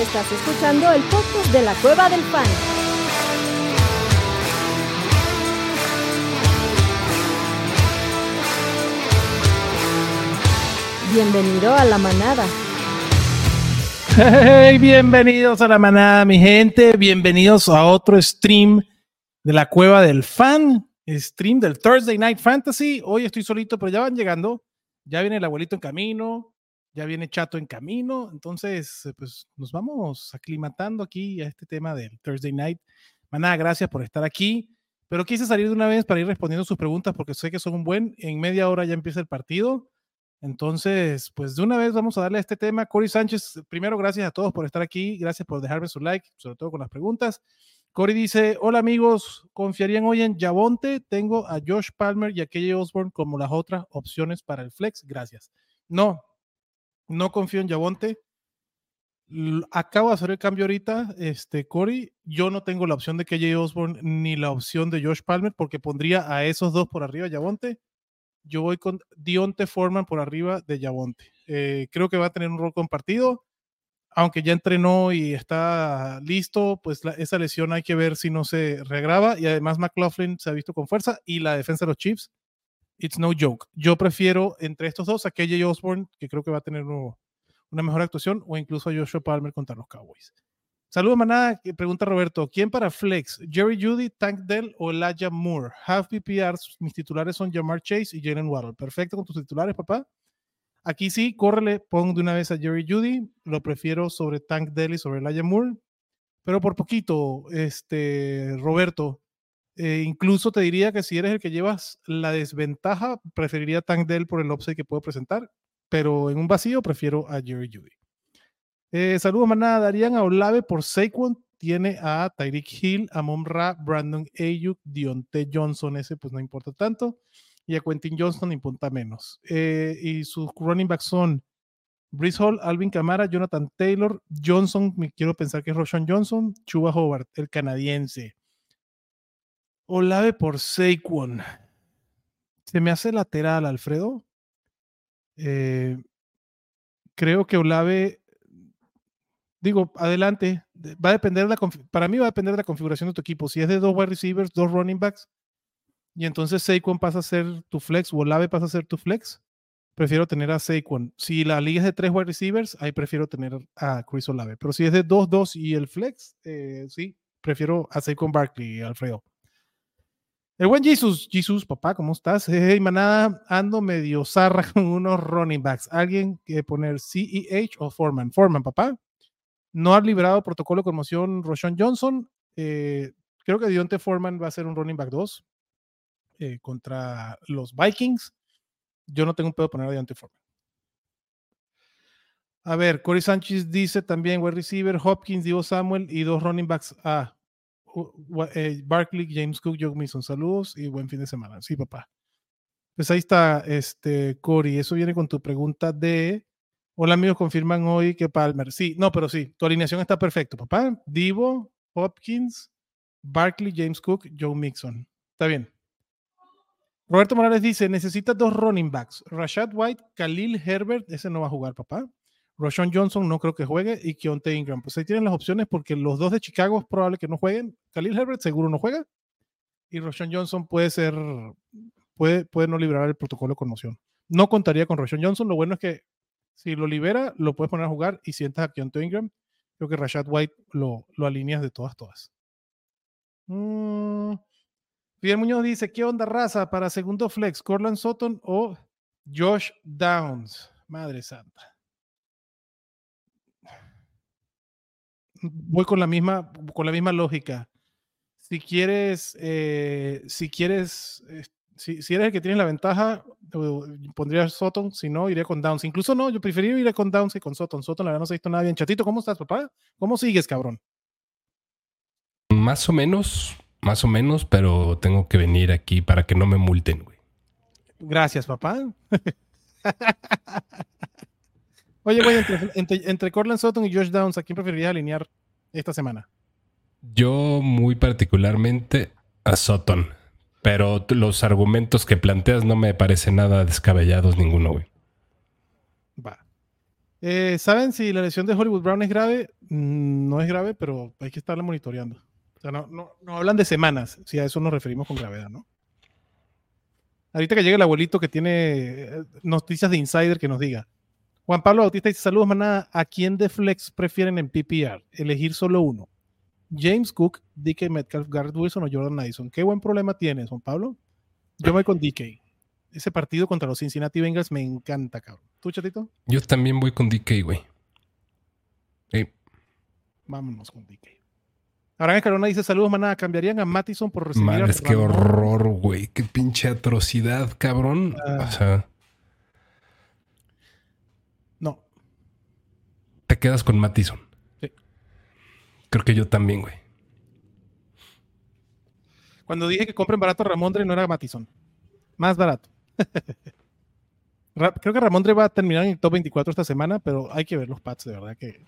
Estás escuchando el podcast de la Cueva del Fan. Bienvenido a la manada. Hey, bienvenidos a la manada, mi gente. Bienvenidos a otro stream de la Cueva del Fan, stream del Thursday Night Fantasy. Hoy estoy solito, pero ya van llegando. Ya viene el abuelito en camino, ya viene Chato en camino. Entonces, eh, pues nos vamos aclimatando aquí a este tema del Thursday Night. Manada, gracias por estar aquí. Pero quise salir de una vez para ir respondiendo sus preguntas porque sé que son un buen. En media hora ya empieza el partido. Entonces, pues de una vez vamos a darle a este tema. Cory Sánchez, primero gracias a todos por estar aquí, gracias por dejarme su like, sobre todo con las preguntas. Cory dice, hola amigos, ¿confiarían hoy en Yavonte? Tengo a Josh Palmer y a KJ Osborne como las otras opciones para el flex, gracias. No, no confío en Yavonte. Acabo de hacer el cambio ahorita, este, Cory. Yo no tengo la opción de KJ Osborne ni la opción de Josh Palmer porque pondría a esos dos por arriba Yavonte yo voy con Dionte Foreman por arriba de Yavonte. Eh, creo que va a tener un rol compartido, aunque ya entrenó y está listo, pues esa lesión hay que ver si no se regraba. Y además McLaughlin se ha visto con fuerza y la defensa de los Chiefs, it's no joke. Yo prefiero entre estos dos a KJ Osborne, que creo que va a tener una mejor actuación, o incluso a Joshua Palmer contra los Cowboys. Saludos, manada. Pregunta Roberto: ¿Quién para Flex? ¿Jerry Judy, Tank Dell o Elijah Moore? Half PPRs. Mis titulares son Jamar Chase y Jalen Waddle. Perfecto con tus titulares, papá. Aquí sí, córrele, pon de una vez a Jerry Judy. Lo prefiero sobre Tank Dell y sobre Elijah Moore. Pero por poquito, este, Roberto. Eh, incluso te diría que si eres el que llevas la desventaja, preferiría Tank Dell por el upside que puedo presentar. Pero en un vacío, prefiero a Jerry Judy. Eh, saludos, manada. Darían a Olave por Saquon. Tiene a Tyreek Hill, a Ra, Brandon Ayuk, Dionte Johnson. Ese, pues no importa tanto. Y a Quentin Johnson importa menos. Eh, y sus running backs son Brice Hall, Alvin Kamara, Jonathan Taylor, Johnson. Me quiero pensar que es Roshan Johnson. Chuba Howard, el canadiense. Olave por Saquon. Se me hace lateral, Alfredo. Eh, creo que Olave digo, adelante. Va a depender la para mí va a depender de la configuración de tu equipo. Si es de dos wide receivers, dos running backs, y entonces Saquon pasa a ser tu flex o Olave pasa a ser tu flex, prefiero tener a Saquon. Si la liga es de tres wide receivers, ahí prefiero tener a Chris Olave. Pero si es de dos, dos y el flex, eh, sí, prefiero a Saquon Barkley, Alfredo. El buen Jesus, Jesus, papá, ¿cómo estás? Hey, manada, ando medio zarra con unos running backs. ¿Alguien que poner CEH o Foreman? Foreman, papá. No ha liberado protocolo de conmoción Roshan Johnson. Eh, creo que Dionte Foreman va a ser un running back 2 eh, contra los Vikings. Yo no tengo un pedo poner a Dionte Foreman. A ver, Corey Sánchez dice también wide receiver, Hopkins, Divo Samuel y dos running backs. Ah, eh, Barkley, James Cook, Joe Mason. Saludos y buen fin de semana. Sí, papá. Pues ahí está, este, Corey. Eso viene con tu pregunta de Hola amigos, confirman hoy que Palmer. Sí, no, pero sí, tu alineación está perfecto, papá. Divo, Hopkins, Barkley, James Cook, Joe Mixon. Está bien. Roberto Morales dice, necesitas dos running backs. Rashad White, Khalil Herbert, ese no va a jugar, papá. Roshan Johnson no creo que juegue y Keontae Ingram. Pues ahí tienen las opciones porque los dos de Chicago es probable que no jueguen. Khalil Herbert seguro no juega. Y Roshan Johnson puede ser, puede, puede no liberar el protocolo de conmoción. No contaría con Roshan Johnson. Lo bueno es que si lo libera, lo puedes poner a jugar y sientas a Keontae Ingram. Creo que Rashad White lo, lo alineas de todas, todas. Mm. Fidel Muñoz dice, ¿qué onda raza para segundo flex? ¿Corland Sutton o Josh Downs? Madre santa. Voy con la misma, con la misma lógica. Si quieres, eh, si quieres si, eres el que tiene la ventaja, pondría Soton, si no, iría con Downs. Incluso no, yo preferiría ir con Downs que con Soton. Soton, la verdad, no se ha visto nada bien. Chatito, ¿cómo estás, papá? ¿Cómo sigues, cabrón? Más o menos, más o menos, pero tengo que venir aquí para que no me multen, güey. Gracias, papá. Oye, güey, entre, entre, Cortland Sutton y Josh Downs, ¿a quién preferirías alinear esta semana? Yo muy particularmente a Sutton. Pero los argumentos que planteas no me parecen nada descabellados ninguno, güey. Va. Eh, ¿Saben si la lesión de Hollywood Brown es grave? Mm, no es grave, pero hay que estarla monitoreando. O sea, no, no, no hablan de semanas, si a eso nos referimos con gravedad, ¿no? Ahorita que llegue el abuelito que tiene eh, noticias de Insider que nos diga. Juan Pablo Bautista dice, saludos, maná. ¿A quién de Flex prefieren en PPR? Elegir solo uno. James Cook, DK Metcalf, Garrett Wilson o Jordan Addison. ¿Qué buen problema tienes, Juan Pablo? Yo voy con DK. Ese partido contra los Cincinnati Bengals me encanta, cabrón. ¿Tú, chatito? Yo también voy con DK, güey. Vámonos con DK. Abraham Escalona dice, saludos, maná. ¿Cambiarían a Mattison por recibir a Madres, qué horror, güey. Qué pinche atrocidad, cabrón. Ah. O sea, No. Te quedas con Mattison. Sí. Creo que yo también, güey. Cuando dije que compren barato a Ramondre, no era Mattison. Más barato. Ra- Creo que Ramondre va a terminar en el top 24 esta semana, pero hay que ver los pads, de verdad, que,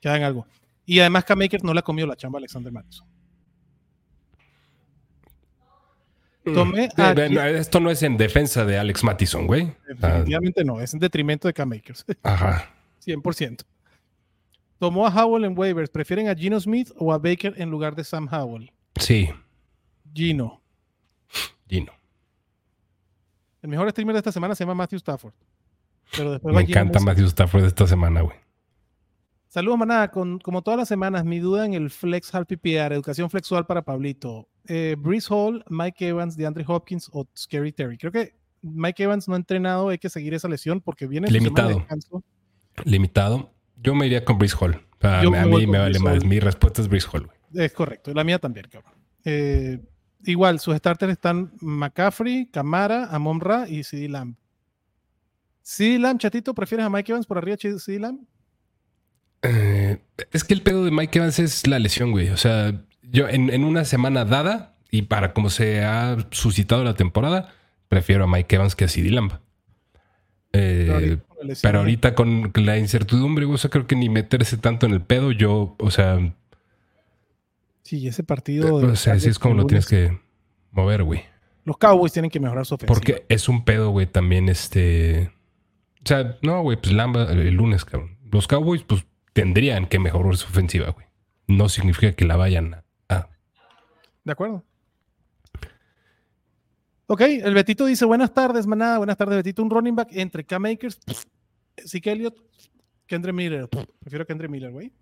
que hagan algo. Y además, K-Makers no le ha comido la chamba a Alexander Mattison. Tomé a- eh, no, Esto no es en defensa de Alex Mattison, güey. Ah, Definitivamente no, es en detrimento de K-Makers. ajá. 100%. Tomó a Howell en waivers. ¿Prefieren a Gino Smith o a Baker en lugar de Sam Howell? Sí, Gino. Gino. El mejor streamer de esta semana se llama Matthew Stafford. Pero después Me Gino encanta. Matthew Stafford esta semana, güey. Saludos, manada. Con, como todas las semanas, mi duda en el Flex Hall PPR, educación flexual para Pablito. Eh, Breeze Hall, Mike Evans, DeAndre Hopkins o Scary Terry. Creo que Mike Evans no ha entrenado, hay que seguir esa lesión porque viene su semana de Limitado. descanso. Limitado. Yo me iría con Brice Hall. A, mí me vale más. Mi respuesta es Brice Hall, güey. Es correcto, la mía también, cabrón. Eh, igual, sus starters están McCaffrey, Camara, Amon Ra y CD Lamb. CD Lamb, chatito, ¿prefieres a Mike Evans por arriba de CD Lamb? Eh, es que el pedo de Mike Evans es la lesión, güey. O sea, yo en, en una semana dada y para como se ha suscitado la temporada, prefiero a Mike Evans que a CD Lamb. Eh, Pero ahorita con la incertidumbre, güey, o sea, creo que ni meterse tanto en el pedo, yo, o sea, Sí, ese partido. de o sea, así es como lo tienes que mover, güey. Los Cowboys tienen que mejorar su ofensiva. Porque es un pedo, güey, también este. O sea, no, güey, pues Lamba el lunes, cabrón. Los Cowboys, pues tendrían que mejorar su ofensiva, güey. No significa que la vayan a- De acuerdo. Ok, el Betito dice: Buenas tardes, manada. Buenas tardes, Betito. Un running back entre K-Makers, Zeke Elliott, Kendra Miller. Prefiero a Kendra Miller, güey.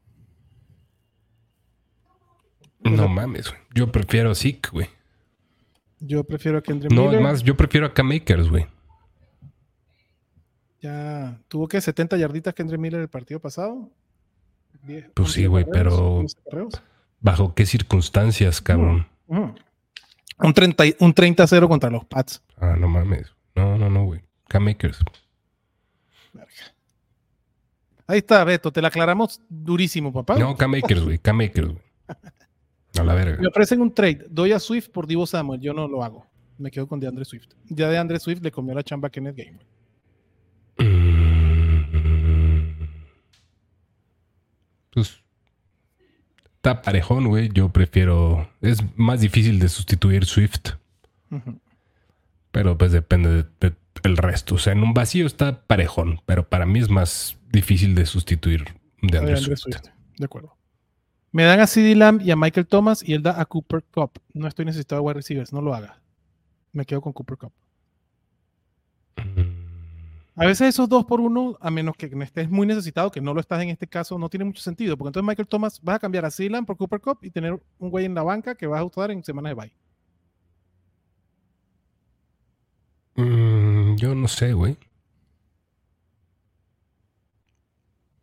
No mames, güey. Yo prefiero a Zeke, güey. Yo prefiero a Kendra No, Miller. más, yo prefiero a K-Makers, güey. Ya tuvo que 70 yarditas Kendra Miller el partido pasado. Diez- Pues 11 sí, güey, pero- 11 carreos. ¿Bajo qué circunstancias, cabrón? Ujú. Un 30, y- un 30-0 contra los Pats. Ah, no mames. No, no, no, güey. K-Makers. Ahí está, Beto. Te la aclaramos durísimo, papá. No, K-Makers, güey. K-Makers, güey. A la verga. Me ofrecen un trade. Doy a Swift por Divo Samuel. Yo no lo hago. Me quedo con DeAndre Swift. Ya DeAndre Swift le comió la chamba a Kenneth Gamer. Mm. Pues está parejón, güey. Yo prefiero. Es más difícil de sustituir Swift, pero pues depende de- de- del resto. O sea, en un vacío está parejón, pero para mí es más difícil de sustituir de Andrew. Swift. De acuerdo. Me dan a CD Lamb y a Michael Thomas y él da a Cooper Cup. No estoy necesitado de wide receivers. No lo haga. Me quedo con Cooper Cup. Mm. A veces esos dos por uno, a menos que estés muy necesitado, que no lo estás en este caso, no tiene mucho sentido. Porque entonces Michael Thomas vas a cambiar a Lamb por Cooper Cup y tener un güey en la banca que vas a usar en semanas de bye. Mm, yo no sé, güey.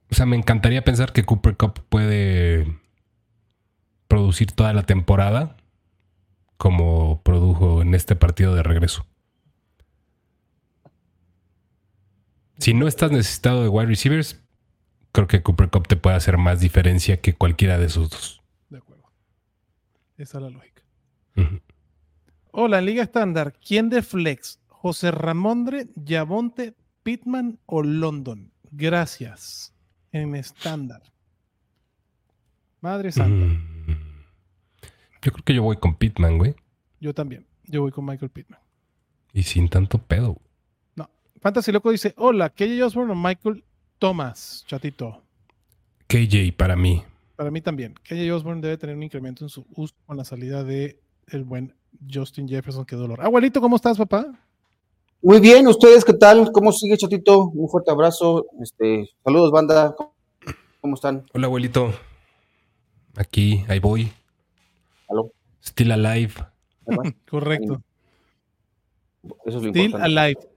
O sea, me encantaría pensar que Cooper Cup puede producir toda la temporada como produjo en este partido de regreso. Si no estás necesitado de wide receivers, creo que Cooper Cup te puede hacer más diferencia que cualquiera de esos dos. De acuerdo. Esa es la lógica. Hola, en Liga Estándar, ¿quién de Flex? ¿José Ramondre, Yavonte, Pittman o London? Gracias. En estándar. Madre santa. Mm. Yo creo que yo voy con Pittman, güey. Yo también. Yo voy con Michael Pittman. Y sin tanto pedo. Fantasy Loco dice: Hola, KJ Osborne o Michael Thomas, chatito. KJ para mí. Para mí también. KJ Osborne debe tener un incremento en su uso con la salida de el buen Justin Jefferson. Qué dolor. Abuelito, ¿cómo estás, papá? Muy bien, ¿ustedes qué tal? ¿Cómo sigue, chatito? Un fuerte abrazo. Este, saludos, banda. ¿Cómo están? Hola, abuelito. Aquí, ahí voy. ¿Aló? Still alive. Correcto. Eso es lo Still importante. alive.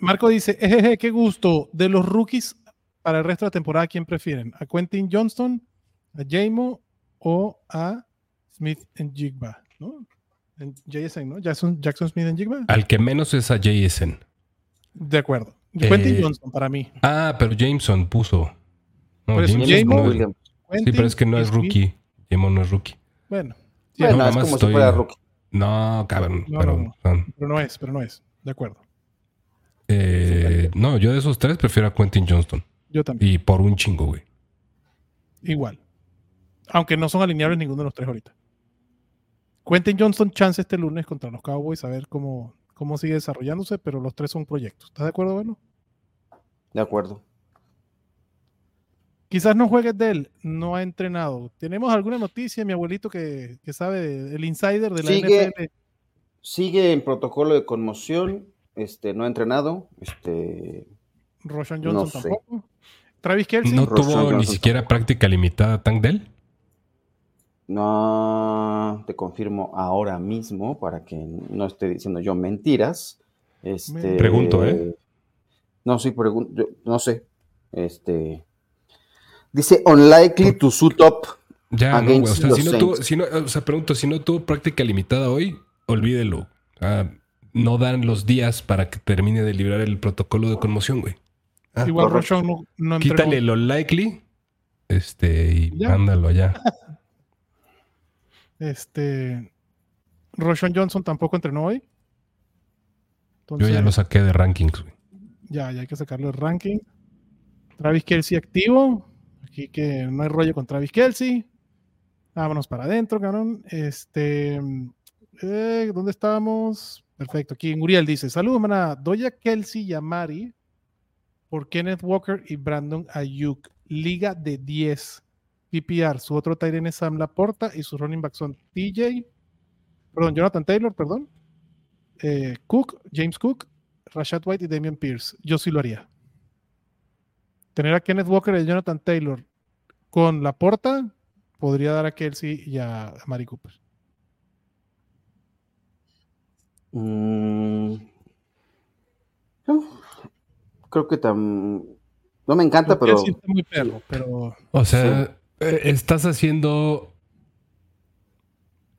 Marco dice, ejeje, qué gusto. De los rookies para el resto de la temporada, ¿quién prefieren? ¿A Quentin Johnston, a Jamo o a Smith en Jigba? ¿No? En JSN, ¿no? Jackson, Jackson Smith en Jigba. Al que menos es a JSN. De acuerdo. Eh, Quentin Johnston para mí. Ah, pero Jameson puso. No, Por eso, Jameson James no es- Williams. sí, pero es que no es Smith. rookie. Jamon no es rookie. Bueno, sí, Bueno, es más como estoy- si fuera rookie. No, cabrón. No, pero, no, no. pero no es, pero no es. De acuerdo. Eh, no, yo de esos tres prefiero a Quentin Johnston. Yo también. Y por un chingo, güey. Igual. Aunque no son alineables ninguno de los tres ahorita. Quentin Johnston chance este lunes contra los Cowboys a ver cómo, cómo sigue desarrollándose, pero los tres son proyectos. ¿Estás de acuerdo, bueno? De acuerdo. Quizás no juegues de él, no ha entrenado. ¿Tenemos alguna noticia, mi abuelito, que, que sabe el insider de la Sigue. NFL? Sigue en protocolo de conmoción. Este, no ha entrenado. Este, Roshan No Johnson sé. tampoco. Travis Kelsey. ¿No Roshan tuvo ni siquiera práctica limitada Tank Dell? no te confirmo ahora mismo para que no esté diciendo yo mentiras. Este, Pregunto, ¿eh? No, sí, pregunto. yo No sé. Este. Dice unlikely to suit up. Ya, no, güey. O Against sea, si no tuvo, si no, o sea, pregunto, si no tuvo práctica limitada hoy, olvídelo. Ah, no dan los días para que termine de librar el protocolo de conmoción, güey. Ah, Igual. Roshan no, no entrenó. Quítale lo likely. Este, y Ya. mándalo allá. Este. Roshan Johnson tampoco entrenó hoy. Yo ya lo saqué de rankings, güey. Ya, ya hay que sacarlo del ranking. Travis Kelsey activo. Aquí que no hay rollo con Travis Kelsey. Vámonos para adentro, cabrón. Este. eh, ¿Dónde estábamos? Perfecto. Aquí Uriel dice: Saludos, maná. Doy a Kelsey y a Mari por Kenneth Walker y Brandon Ayuk. Liga de 10. PPR. Su otro end es Sam Laporta y su running back son TJ. Perdón, Jonathan Taylor, perdón. eh, Cook, James Cook, Rashad White y Damian Pierce. Yo sí lo haría. Tener a Kenneth Walker y Jonathan Taylor con la porta podría dar a Kelsey y a Mari Cooper. Mm, no, creo que tam- no me encanta, pero Kelsey está muy perro, pero O sea, eh, estás haciendo.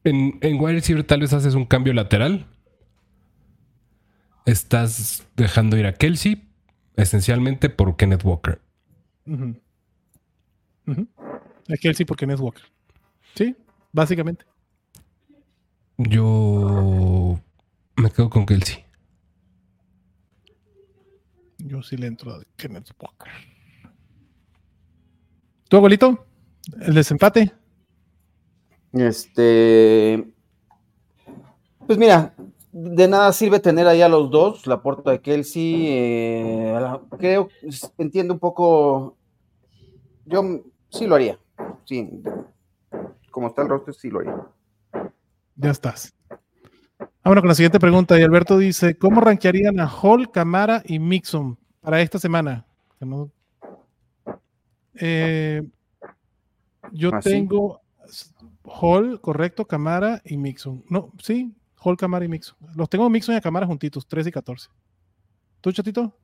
En, en wide receiver tal vez haces un cambio lateral. Estás dejando ir a Kelsey, esencialmente por Kenneth Walker. a Kelsey por Kenneth Walker. Sí, básicamente. Yo me quedo con Kelsey. Yo sí le entro a Kenneth Walker. ¿Tu abuelito? ¿El desempate? este, pues mira, de nada sirve tener ahí a los dos, la porta de Kelsey, eh, la- creo, entiendo un poco, yo sí lo haría, sí, como está el roster, sí lo haría. Ya estás. Vámonos con la siguiente pregunta. Y Alberto dice: ¿Cómo rankearían a Hall, Camara y Mixon para esta semana? No- Eh, yo ¿Ah, tengo Hall, correcto, Camara y Mixon. No, sí, Hall, Camara y Mixon. Los tengo Mixon y a Camara juntitos, 13 y 14. ¿Tú, chatito?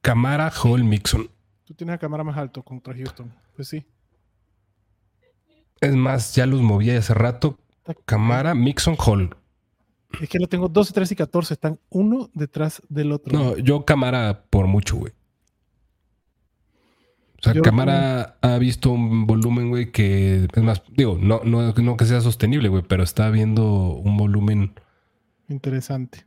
Camara, Hall, Mixon. Tú tienes a Camara más alto contra Houston. Pues sí. Es más, ya los moví hace rato. Camara, Mixon, Hall. Es que lo tengo 12, 13 y 14. Están uno detrás del otro. No, yo Camara por mucho, güey. O sea, Yo- Camara ha visto un volumen, güey, que es más, digo, no, no, no que sea sostenible, güey, pero está viendo un volumen, Interesante.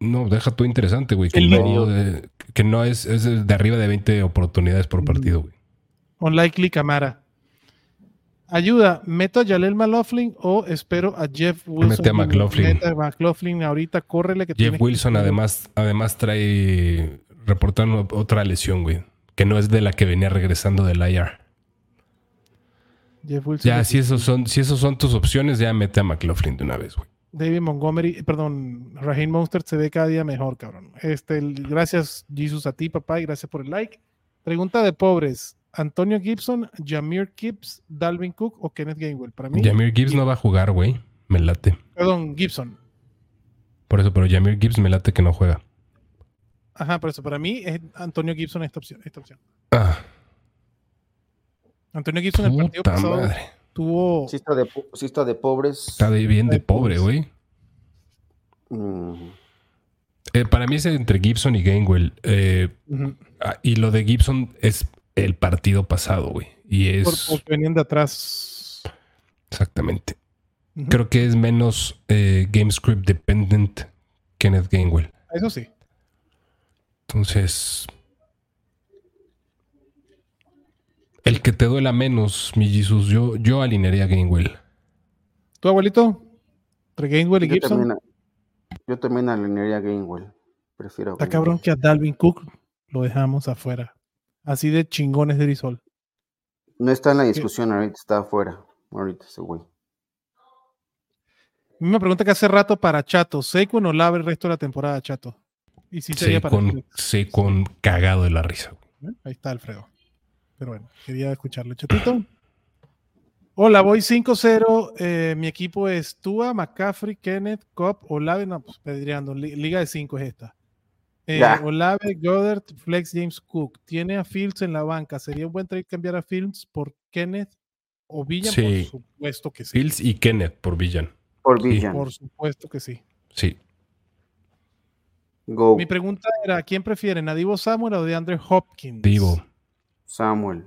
no, deja tú interesante, güey, que no, de- que no es, es de arriba de 20 oportunidades por Mm. partido, güey. Unlikely Camara. Ayuda, ¿meto a Jalel McLaughlin o espero a Jeff Wilson? Mete a McLaughlin. Mete a McLaughlin ahorita, córrele que Jeff Wilson además, además trae, reportaron otra lesión, güey, que no es de la que venía regresando del IR. Jeff Wilson. Ya, si esos son, si esos son tus opciones, ya mete a McLaughlin de una vez, güey. David Montgomery, perdón, Raheem Monster se ve cada día mejor, cabrón. Este, gracias, Jesus, a ti, papá, y gracias por el like. Pregunta de pobres: Antonio Gibson, Jameer Gibbs, Dalvin Cook o Kenneth Gainwell. Para mí, Jameer Gibbs no va a jugar, güey. Me late. perdón, Gibson. Por eso, pero Jameer Gibbs me late que no juega. Ajá, por eso, para mí es Antonio Gibson esta opción. Esta opción. Ah, Antonio Gibson en el partido pasado madre. tuvo. Sí está de, sí está de pobres. Está de bien de pobre, güey. Mm, Eh, para mí es entre Gibson y Gainwell. Eh, ah, y lo de Gibson es el partido pasado, güey. Y por- es porque venían de atrás. exactamente. Creo que es menos eh, game script dependent Kenneth Gainwell. Eso sí. Entonces, el que te duela menos, mi Jesus, yo, yo alinearía a Gainwell. ¿Tu abuelito? Entre Gainwell y yo, Gibson. también, yo también alinearía a Gainwell. Prefiero Está Gainwell. cabrón que a Dalvin Cook lo dejamos afuera. Así de chingones de Rizol. No está en la discusión ahorita, está afuera. Ahorita ese güey. Me pregunta que hace rato para Chato, ¿Saquon o Lave el resto de la temporada, Chato? Y sí sería para con cagado de la risa. ¿Eh? Ahí está Alfredo. Pero bueno, quería escucharlo, Chatito. Hola, voy 5-0. eh, mi equipo es Tua, McCaffrey, Kenneth, Cobb, Olave. No, pues Liga de 5 es esta. Eh. Olave, Goddard, Flex, James Cook. Tiene a Fields en la banca. ¿Sería un buen trade cambiar a Fields por Kenneth o Villan? Sí. Por supuesto que sí. Fields y Kenneth por Villan. Por Sí. Villan. Por supuesto que sí. Sí. Go. Mi pregunta era: ¿quién prefieren, a Divo Samuel o de Andre Hopkins? Divo. Samuel.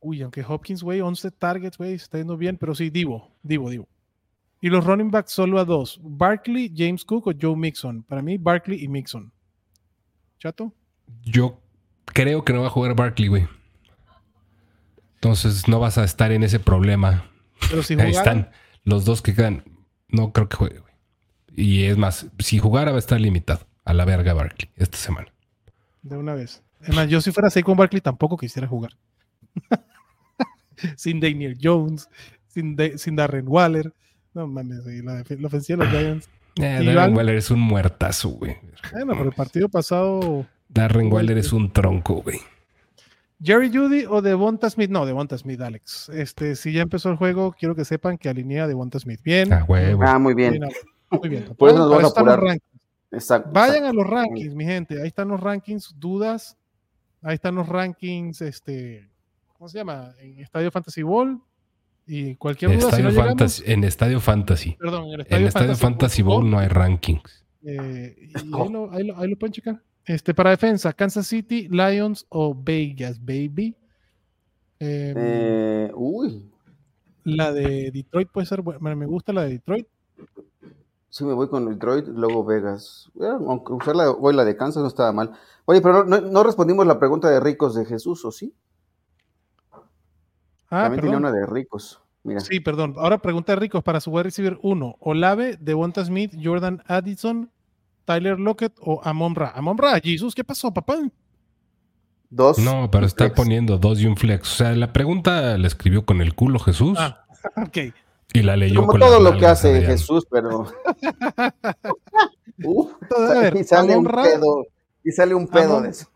Uy, aunque Hopkins, güey, 11 targets, güey, se está yendo bien, pero sí, Divo, Divo, Divo. Y los running backs solo a dos: Barkley, James Cook o Joe Mixon. Para mí, Barkley y Mixon. ¿Chato? Yo creo que no va a jugar Barkley, güey. Entonces no vas a estar en ese problema. Pero si Ahí están los dos que quedan. No creo que juegue, güey. Y es más, si jugara va a estar limitado a la verga Barkley esta semana. de una vez. Es más, yo si fuera Saquon Barkley tampoco quisiera jugar. sin Daniel Jones, sin, sin Darren Waller. No mames, güey, la, ofensiva de los Giants. Eh, Darren Iván- Waller es un muertazo, güey. Bueno, pero el partido pasado Darren Waller que- es un tronco, güey. Jerry Judy o Devonta Smith. No, Devonta Smith, Alex. Este, si ya empezó el juego, quiero que sepan que alinea a Devonta Smith. Bien. Ah. Ah, muy bien. Muy bien. Por eso nos vamos a los apurar. rankings. Exacto. Vayan exacto. a los rankings, mi gente. Ahí están los rankings, dudas. Ahí están los rankings, este, ¿cómo se llama? En Estadio Fantasy Ball. Y cualquier duda, si Estadio no llegamos, Fantasy, en Estadio Fantasy. perdón, en el En Estadio, Estadio Fantasy Bowl no hay rankings. Eh, y ahí lo, ahí lo- ahí lo pueden checar. Este, para defensa, Kansas City, Lions o Vegas, baby. Eh, Eh, uy, La de Detroit puede ser buena. Me gusta la de Detroit. sí me voy con Detroit, luego Vegas. Aunque usar la, hoy la de Kansas no estaba mal. Oye, pero no, no- no respondimos la pregunta de ricos de Jesús, ¿o sí? Ah, También tenía perdón. una de ricos. Mira, Sí, perdón. Ahora pregunta de ricos para su wide receiver 1. Olave, Devonta Smith, Jordan Addison, Tyler Lockett o Amon Ra. Amon Ra, Jesus, ¿qué pasó, papá? dos. No, pero está flex. poniendo dos y un flex. O sea, la pregunta la escribió con el culo Jesús Ah, ok. y la leyó Como con todo lo que hace. Jesús, pero. Y sale Amon un Ra, pedo. Y sale un pedo Amon- de eso.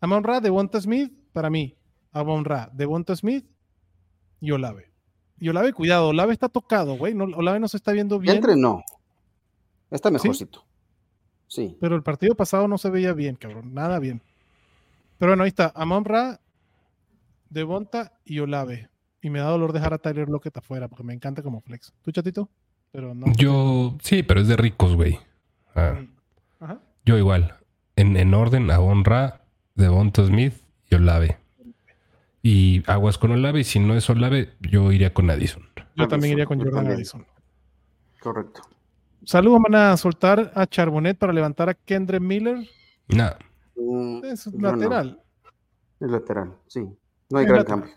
Amon Ra, Devonta Smith, para mí. Amon Ra, Devonta Smith y Olave. Y Olave, cuidado, Olave está tocado, güey. No, Olave no se está viendo bien, entrenó. Está mejorcito. Sí. pero el partido pasado no se veía bien, cabrón. Nada bien. Pero bueno, ahí está. Amon Ra, Devonta y Olave. Y me da dolor dejar a Tyler Lockett afuera porque me encanta como flex. ¿Tú, chatito? Pero no. Yo, sí, pero es de ricos, güey. Ah, Ajá. yo igual. En, en orden, a Honra, Devonta Smith y Olave. Y aguas con Olave. Y si no es Olave, yo iría con Addison. Yo también iría con Jordan. Addison. Correcto. Saludos, van a soltar a Charbonnet para levantar a Kendrick Miller. Nada. Mm, Es no. lateral. Es lateral, sí. No hay Es gran lateral. cambio.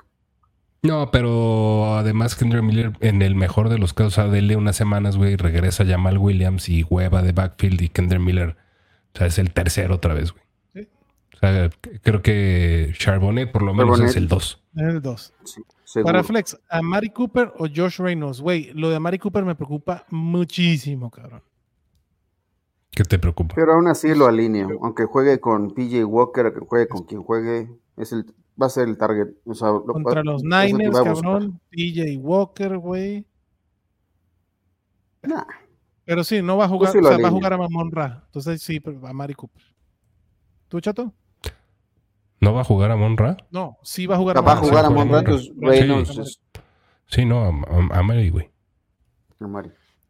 No, pero además Kendrick Miller, en el mejor de los casos, a dele unas semanas, güey, regresa Jamal Williams y hueva de backfield y Kendrick Miller, o sea, es el tercero otra vez, güey. Sea, creo que Charbonnet por lo menos Charbonnet. es el 2. Es el 2. Sí, seguro. Para Flex, ¿a Mari Cooper o Josh Reynolds? Güey, lo de Mari Cooper me preocupa muchísimo, cabrón. ¿Qué te preocupa? Pero aún así lo alineo. Aunque juegue con PJ Walker, aunque juegue con quien juegue, es el, va a ser el target. O sea, lo- Contra los que Niners, cabrón. PJ Walker, güey. Nah, Pero sí, no va a jugar, sí o sea, va a jugar a Mamon Ra. Entonces sí, pero a Mari Cooper. ¿Tú, chato? ¿No va a jugar a Monra? No, sí va a jugar a va a jugar a Monra, pues Reynolds Sí. no, a, a, a Mary, güey.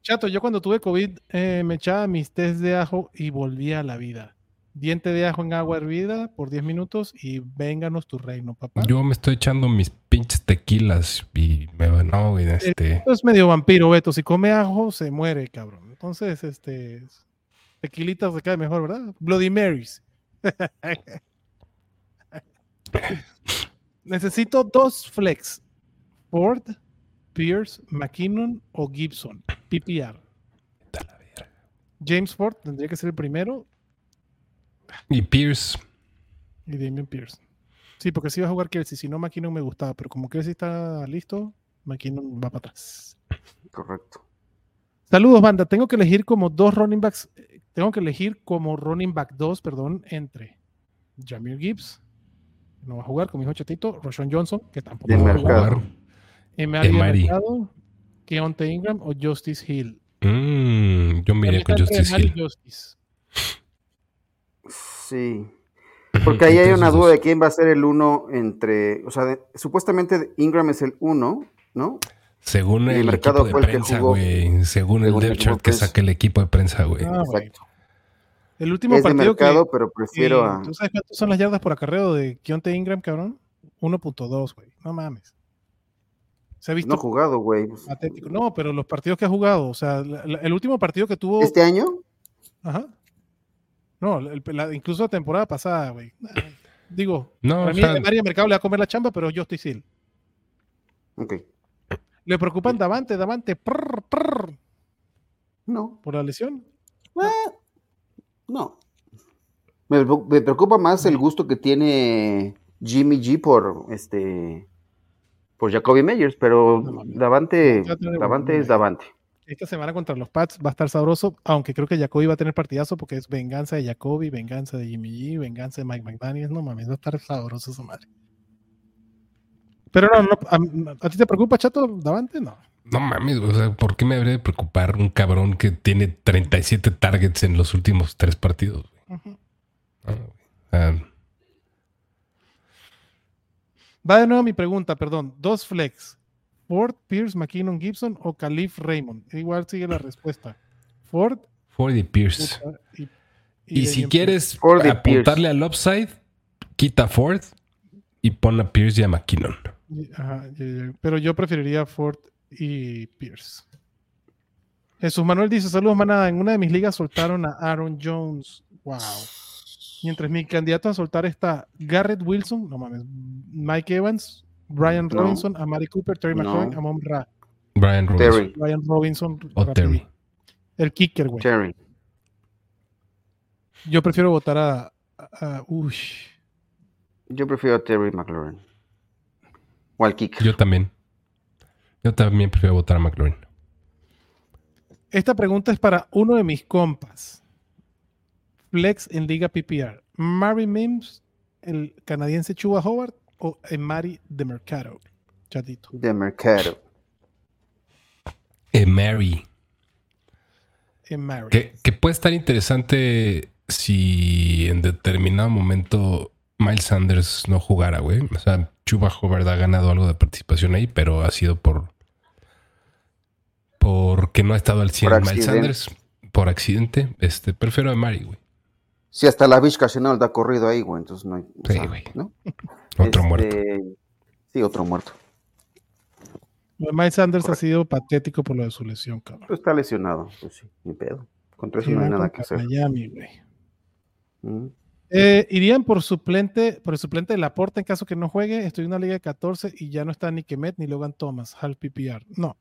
Chato, yo cuando tuve COVID eh, me echaba mis test de ajo y volvía a la vida. Diente de ajo en agua hervida por 10 minutos y vénganos tu reino, papá. Yo me estoy echando mis pinches tequilas y me va, no, güey, este. Es medio vampiro, Beto. Si come ajo, se muere, cabrón. Entonces, este. Tequilitas se cae mejor, ¿verdad? Bloody Marys. Necesito dos flex. Ford, Pierce, McKinnon o Gibson. PPR. James Ford tendría que ser el primero Y Pierce, y Damian Pierce. Sí, porque si va a jugar Kelsey. Si no, McKinnon me gustaba. Pero como Kelsey está listo, McKinnon va para atrás. Correcto. Saludos, banda. Tengo que elegir como dos running backs. eh, Tengo que elegir como running back 2, perdón, entre Jamir Gibbs, no va a jugar, como dijo Chatito, Roshan Johnson, que tampoco De va a jugar, Emery. Mercado, Keontae Ingram o Justice Hill. mm, yo miré con Justice Hill. y Justice. Sí. Porque ahí hay una duda de quién va a ser el uno entre. O sea, de- supuestamente Ingram es el uno, ¿no? Según el el mercado equipo de fue el que prensa, jugó. güey. Según el Según el depth chart que saca el equipo de prensa, güey. Ah, güey. Exacto. El último Es de partido que. mercado, pero prefiero a. ¿Tú sabes cuántas son las yardas por acarreo de Keontae Ingram, cabrón? 1.2, güey. No mames. Se ha visto No ha jugado, güey. patético. No, pero los partidos que ha jugado, o sea, la- la- el último partido que tuvo. ¿Este año? Ajá. No, el- la- incluso la temporada pasada, güey. Digo, No, para mí sea, el Mario Mercado le va a comer la chamba, pero yo estoy Sil. Ok. Le preocupan Davante, Davante, prr, prr, No. por la lesión. No. Me, me preocupa más el gusto que tiene Jimmy G por este por Jacoby Meyers, pero No. Davante, Davante es Davante. Esta semana contra los Pats va a estar sabroso, aunque creo que Jacoby va a tener partidazo porque es venganza de Jacoby, venganza de Jimmy G, venganza de Mike McDaniels. No mames, va a estar sabroso esa madre. Pero no, no a, ¿a ti te preocupa, Chato, Davante? No. No mames, o sea, ¿por qué me habría de preocupar un cabrón que tiene 37 targets en los últimos tres partidos? Ah. Ah, Va de nuevo mi pregunta, perdón. Dos flex. Ford, Pierce, McKinnon, Gibson o Calif Raymond. Igual sigue la respuesta. Ford Ford y Pierce. y, Y, si quieres Ford apuntarle al upside, quita a Ford y pon a Pierce y a McKinnon. Ajá. Pero yo preferiría Ford y Pierce. Jesús Manuel dice: Saludos, manada. En una de mis ligas soltaron a Aaron Jones. Wow. Mientras mi candidato a soltar está Garrett Wilson, no mames, Mike Evans, Brian No. Robinson, Amari Cooper, Terry No. McLaurin, Amon Ra. Brian Robinson. Terry, Brian Robinson. O rapidito. Terry. El kicker, güey. Terry. Yo prefiero votar a. a- a- uy. Yo prefiero a Terry McLaurin. O al kicker. Yo también. Yo también prefiero votar a McLaurin. Esta pregunta es para uno de mis compas. Flex en Liga PPR. Mary Mims, el canadiense Chuba Howard o Mari de Mercado. Chatito. De mercado. Eh, Mary. Mary. Que, que puede estar interesante si en determinado momento Miles Sanders no jugara, güey. O sea, Chuba Howard ha ganado algo de participación ahí, pero ha sido por. Porque no ha estado al 100 Por Miles. Sanders. Por accidente. Este, prefiero a Mary, güey. Si hasta la Vizca Chanel da corrido ahí, güey, entonces no hay. o Sí, güey. ¿no? Otro Este, muerto. Sí, otro muerto. Miles Sanders ha sido patético por lo de su lesión, cabrón. Pero está lesionado, pues sí, ni pedo. Contra eso Sí, no hay nada que hacer. Miami, güey. Mm. Eh, irían por suplente, por el suplente de Laporta en caso que no juegue. Estoy en una liga de 14 y ya no está ni Kemet ni Logan Thomas, Hal PPR. No.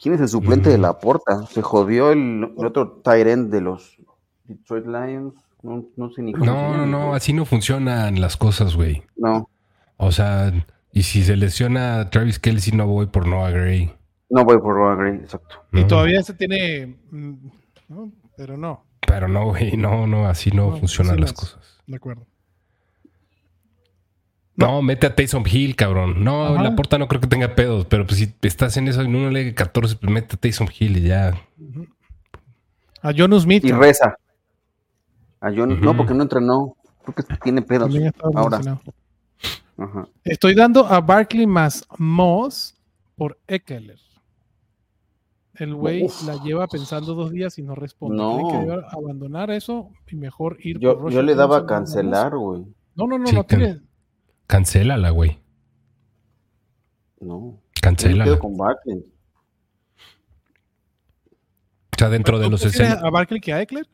¿Quién es el suplente de Mm. la porta? Se jodió el, el otro end de los Detroit Lions. No, no sé ni cómo. No, no, no, así no funcionan las cosas, güey. No, O sea, y si se lesiona Travis Kelsey, no voy por Noah Gray. no voy por Noah Gray, exacto. Y No. todavía se tiene. mm, ¿no? Pero no, Pero no, güey, no, no, así no, No, funcionan así las cosas. de acuerdo. No, mete a Taysom Hill, cabrón. No, Ajá. la porta no creo que tenga pedos, pero pues si estás en eso en una liga 14, pues mete a Taysom Hill y ya. A John Smith. Y reza. A John, no, porque no entrenó. Creo que tiene pedos. Ahora. Ajá. Estoy dando a Barkley más Moss por Eckler. El güey la lleva pensando dos días y no responde. No. ¿Creen que abandonar eso y mejor ir Yo, por yo le daba a cancelar, güey. No, no, no, Sí, no tiene. Cancélala, güey. No. Yo me Cancélala. quedo con Barkley. O sea, dentro de ¿Tú los escenarios. a Barkley que a Eckler?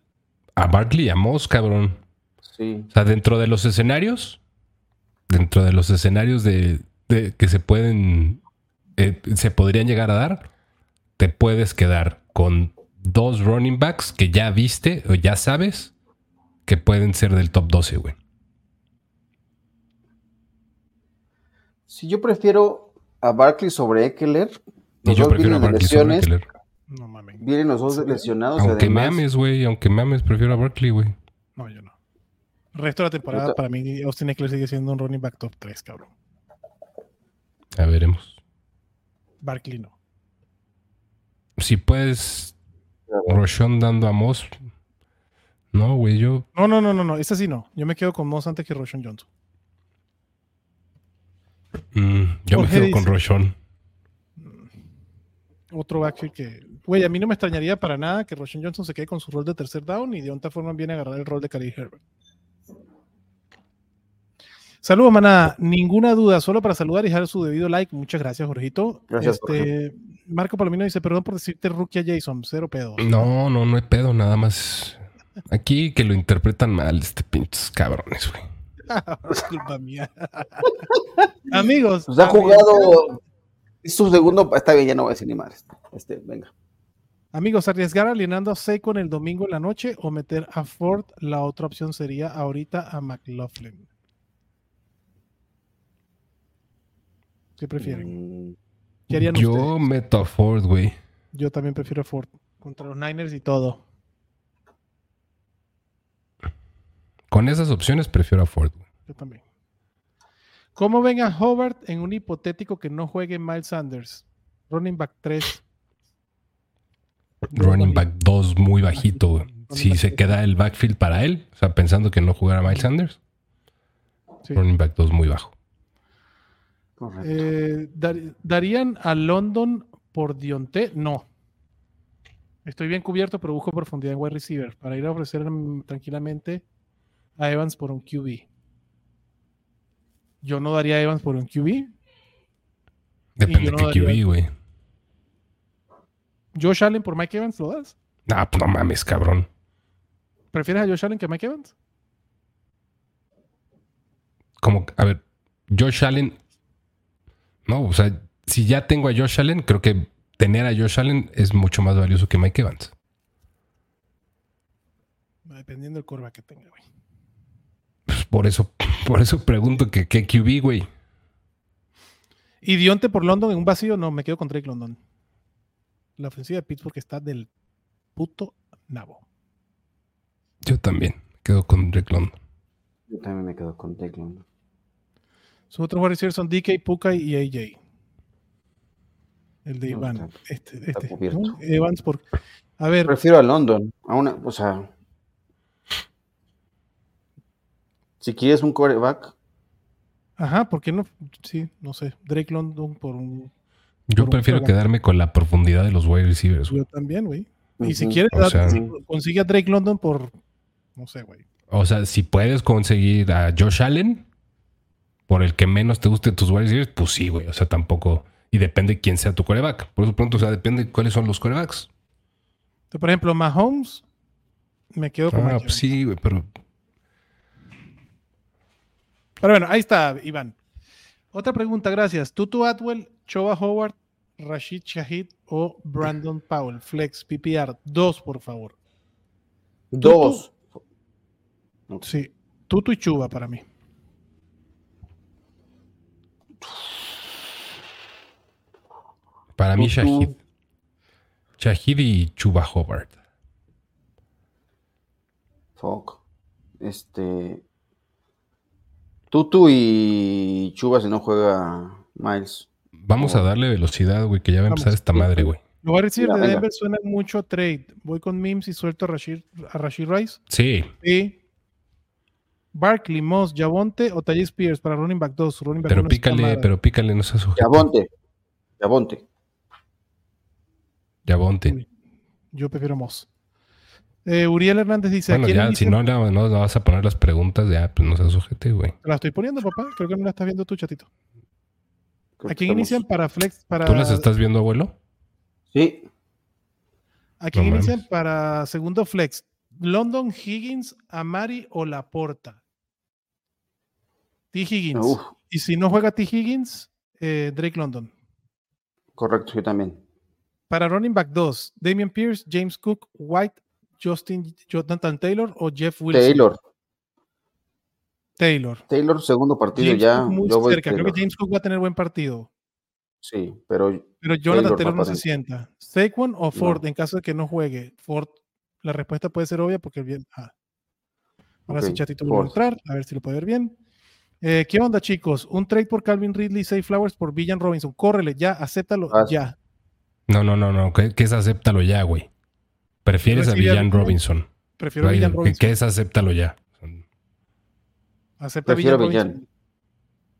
A Barkley y a Moss, cabrón. Sí. O sea, dentro de los escenarios, dentro de los escenarios de, de que se pueden, eh, se podrían llegar a dar, te puedes quedar con dos running backs que ya viste o ya sabes que pueden ser del top 12, güey. Si yo prefiero a Barkley sobre Eckler, Y yo dos prefiero a Barkley sobre lesiones, Eckler. No mames. vienen los dos lesionados. Aunque me además- ames, güey, aunque me ames, prefiero a Barkley, güey. No, yo no. El resto de la temporada, Puta. para mí, Austin Eckler sigue siendo un running back top 3, cabrón. Ya veremos. Barkley no. Si puedes, Roshon dando a Moss. No, güey, yo. No, no, no, no, no. Ese sí no. Yo me quedo con Moss antes que Roshan Johnson. mm, yo me quedo con Roshon. Otro backfield que. Güey, a mí no me extrañaría para nada que Roshan Johnson se quede con su rol de tercer down y de otra forma viene a agarrar el rol de Cary Herbert. Saludos, manada. Ninguna duda, solo para saludar y dejar su debido like. Muchas gracias, Jorgito. Gracias, Este, Marco Palomino dice: Perdón por decirte rookie a Jason, cero pedo. No, no, no hay pedo, nada más. Aquí que lo interpretan mal, este pinches cabrones, güey. es culpa mía. Amigos. Pues ha jugado. Es su segundo. Está bien, ya no voy a decir ni más. Este, venga. Amigos, arriesgar alienando a Seiko en el domingo en la noche o meter a Ford, la otra opción sería ahorita a McLaughlin. ¿Qué prefieren? Mm, ¿Qué harían Yo ustedes? meto a Ford, güey. Yo también prefiero a Ford contra los Niners y todo. Con esas opciones prefiero a Ford. güey. Yo también. ¿Cómo ven a Hobart en un hipotético que no juegue Miles Sanders? Running back 3. Running back 2 muy bajito, güey. Si se queda el backfield para él, o sea, pensando que no jugará Miles Sanders, Sí. running back 2 muy bajo. Correcto. Eh, dar- ¿Darían a London por Dionte? No. Estoy bien cubierto, pero busco profundidad en wide receiver para ir a ofrecer mm, tranquilamente a Evans por un QB. Yo no daría a Evans por un QB. Depende yo de no qué daría- QB, güey. Josh Allen por Mike Evans, ¿lo das? Nah, pues no mames, cabrón. ¿Prefieres a Josh Allen que a Mike Evans? Como, a ver, Josh Allen. No, o sea, si ya tengo a Josh Allen, creo que tener a Josh Allen es mucho más valioso que Mike Evans. Dependiendo del curva que tenga, güey. Pues por eso, por eso pregunto que qué QB, güey. ¿Y Dionte por London en un vacío? No, me quedo con Drake London. La ofensiva de Pittsburgh está del puto nabo. Yo también quedo con Drake London. Yo también me quedo con Declan. Sus otros wide receivers son DK, Puka y AJ. El de No, Iván. está- este, está este. Evans por. A ver, Prefiero a London. A una, o sea. Si quieres un coreback, ajá, ¿por qué no? Sí, no sé. Drake London por un. Yo Por prefiero quedarme con la profundidad de los wide receivers. Yo también, güey. Y si quieres, O sea- consigue a Drake London por. No sé, güey. O sea, si puedes conseguir a Josh Allen por el que menos te guste tus wide receivers, pues sí, güey. O sea, tampoco. Y depende quién sea tu coreback. Por eso pronto, o sea, depende cuáles son los corebacks. Por ejemplo, Mahomes, me quedo con Ah, pues sí, güey, pero Pero bueno, ahí está, Iván. Otra pregunta, gracias. Tutu Atwell, Choba Howard, Rashid Shahid o Brandon Powell. Flex, PPR. Dos, por favor. dos. Sí. Tutu y Chuba para mí. Para mí. Shahid. Shahid y Chuba Hobart. Fuck. Este. Tutu y Chuba si no juega Miles. Vamos a darle velocidad, güey, que ya va a empezar Vamos. esta madre, güey. Los wide receivers Venga, de. Denver suenan mucho a trade. Voy con Mims y suelto a Rashid, a Rashid Rice. Sí, Sí. Barkley, Moss, Javonte o Tajay Spears para running back 2. Running back pero pícale, pero pícale, no seas sujeto. Yabonte. Yabonte. Yabonte. Uy, Yo prefiero Moss. Eh, Uriel Hernández dice: Bueno, ¿a quién ya, si no, no vas a poner las preguntas, ya, pues no seas sujete, güey. La estoy poniendo, papá. Creo que no la estás viendo tú, chatito. ¿A quién estamos- inician para flex? Para, ¿Tú las estás viendo, abuelo? Sí. ¿A quién No inician mames. para segundo flex? ¿London, Higgins, Amari o Laporta? T. Higgins. Uf, Y si no juega T. Higgins, eh, Drake London. correcto, yo también. Para running back 2, Damian Pierce, James Cook, White, Justin, Jonathan Taylor o Jeff Wilson. Taylor. Taylor. Taylor, segundo partido James ya. Cook muy yo cerca. Creo que. James Cook va a tener buen partido. Sí, pero Pero Jonathan Taylor no se sienta. Saquon o Ford No. en caso de que no juegue. Ford, la respuesta puede ser obvia porque bien. ah. Ahora sí, chatito vuelve a mostrar, a ver si lo puede ver bien. Eh, ¿Qué onda, chicos? Un trade por Calvin Ridley, Safe Flowers por Villan Robinson. Córrele, ya, acéptalo, ya. No, no, no, no. ¿Qué, qué es acéptalo ya, güey? Prefieres a Villan. Robinson. Prefiero a Villan ¿qué- Robinson. ¿Qué es acéptalo ya? Acepta a prefiero Villan Villan. Robinson.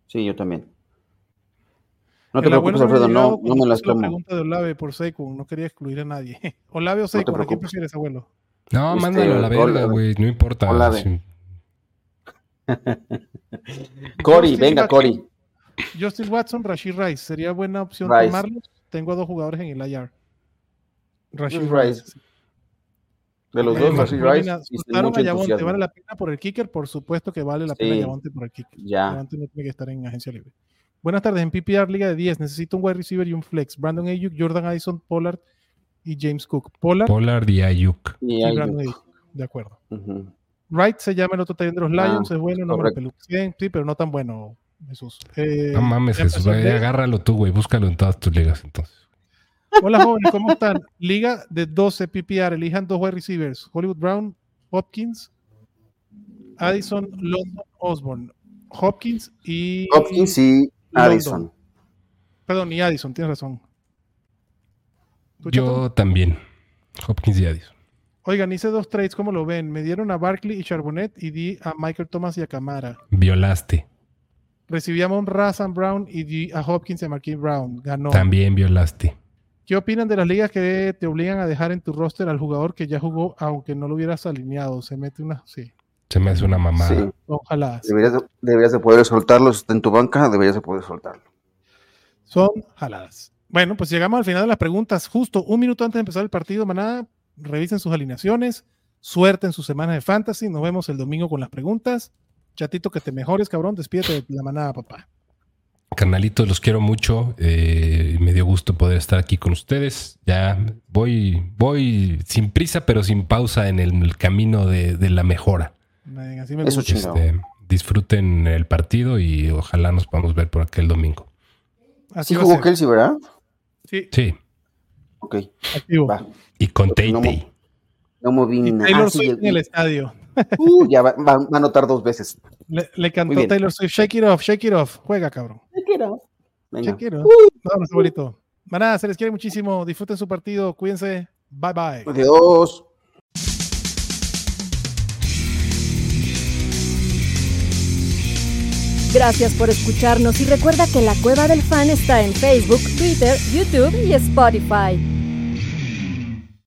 Sí, yo también. No te El preocupes, Alfredo, no, no me las puse la tomo. pregunta de Olave por Saquon, no quería excluir a nadie. Olave o te Saquon, ¿a quién prefieres, abuelo? No, Este, mándalo a la verga, güey. No importa. hola, Sí. Cory, venga. Cory. Justin Watson, Rashid Rice. Sería buena opción Rice. tomarlos. Tengo a dos jugadores en el IR. Rashid Rice. Rice. De los Eh, dos, Rashid Rice. soltaron a Yavonte. ¿Vale la pena por el kicker? Por supuesto que vale la pena Sí. Yavonte por el kicker. Ya. Yavonte no tiene que estar en agencia libre. Buenas tardes. En PPR Liga de 10 necesito un wide receiver y un flex. Brandon Ayuk, Jordan Addison, Pollard y James Cook. Pollard Pollard y Ayuk. Y Brandon Ayuk. De acuerdo. Ujú. Wright se llama el otro taller de los Ah, Lions. es bueno, no me lo correcto. Sí, pero no tan bueno, Jesús. Eh, No mames, ya Jesús. agárralo tú, güey. Búscalo en todas tus ligas, entonces. Hola jóvenes, ¿cómo están? Liga de 12 PPR, elijan dos wide receivers, Hollywood Brown, Hopkins, Addison, London, Osborne. Hopkins y... Hopkins y London. Addison. Perdón, y Addison, tienes razón. Yo también. Hopkins y Addison. Oigan, hice dos trades, ¿cómo lo ven? Me dieron a Barkley y Charbonnet y di a Michael Thomas y a Camara. Violaste. Recibí a Razan Brown y a Hopkins y a Marquis Brown. Ganó. También violaste. ¿Qué opinan de las ligas que te obligan a dejar en tu roster al jugador que ya jugó aunque no lo hubieras alineado? Se mete una... Sí, Se me hace una mamada. Sí. ojalá. Deberías de, deberías de poder soltarlo. Si está en tu banca, deberías de poder soltarlo. Son jaladas. Bueno, pues llegamos al final de las preguntas. Justo un minuto antes de empezar el partido, manada, revisen sus alineaciones. Suerte en sus semanas de fantasy. Nos vemos el domingo con las preguntas. Chatito, que te mejores, cabrón. Despídete de la manada, papá. Carnalitos, los quiero mucho. eh, me dio gusto poder estar aquí con ustedes. Ya voy, voy sin prisa, pero sin pausa en el, el camino de, de la mejora. Así me Eso. Este, disfruten el partido y ojalá nos podamos ver por aquel domingo. Así Sí jugó. Kelsey, ¿verdad? Sí, Sí, Ok, activo. va. y con No, Tate. No moví nada. Taylor Ah, sí, en el estadio. Uh, ya va, va- va a anotar dos veces. Le, le cantó. Taylor Swift. Shake it off, shake it off. Juega, cabrón. Venga. Shake it off. No, no, bonito. Manada, se les quiere muchísimo. Disfruten su partido. Cuídense. Bye, bye. Adiós. Gracias por escucharnos y recuerda que la Cueva del Fan está en Facebook, Twitter, YouTube y Spotify.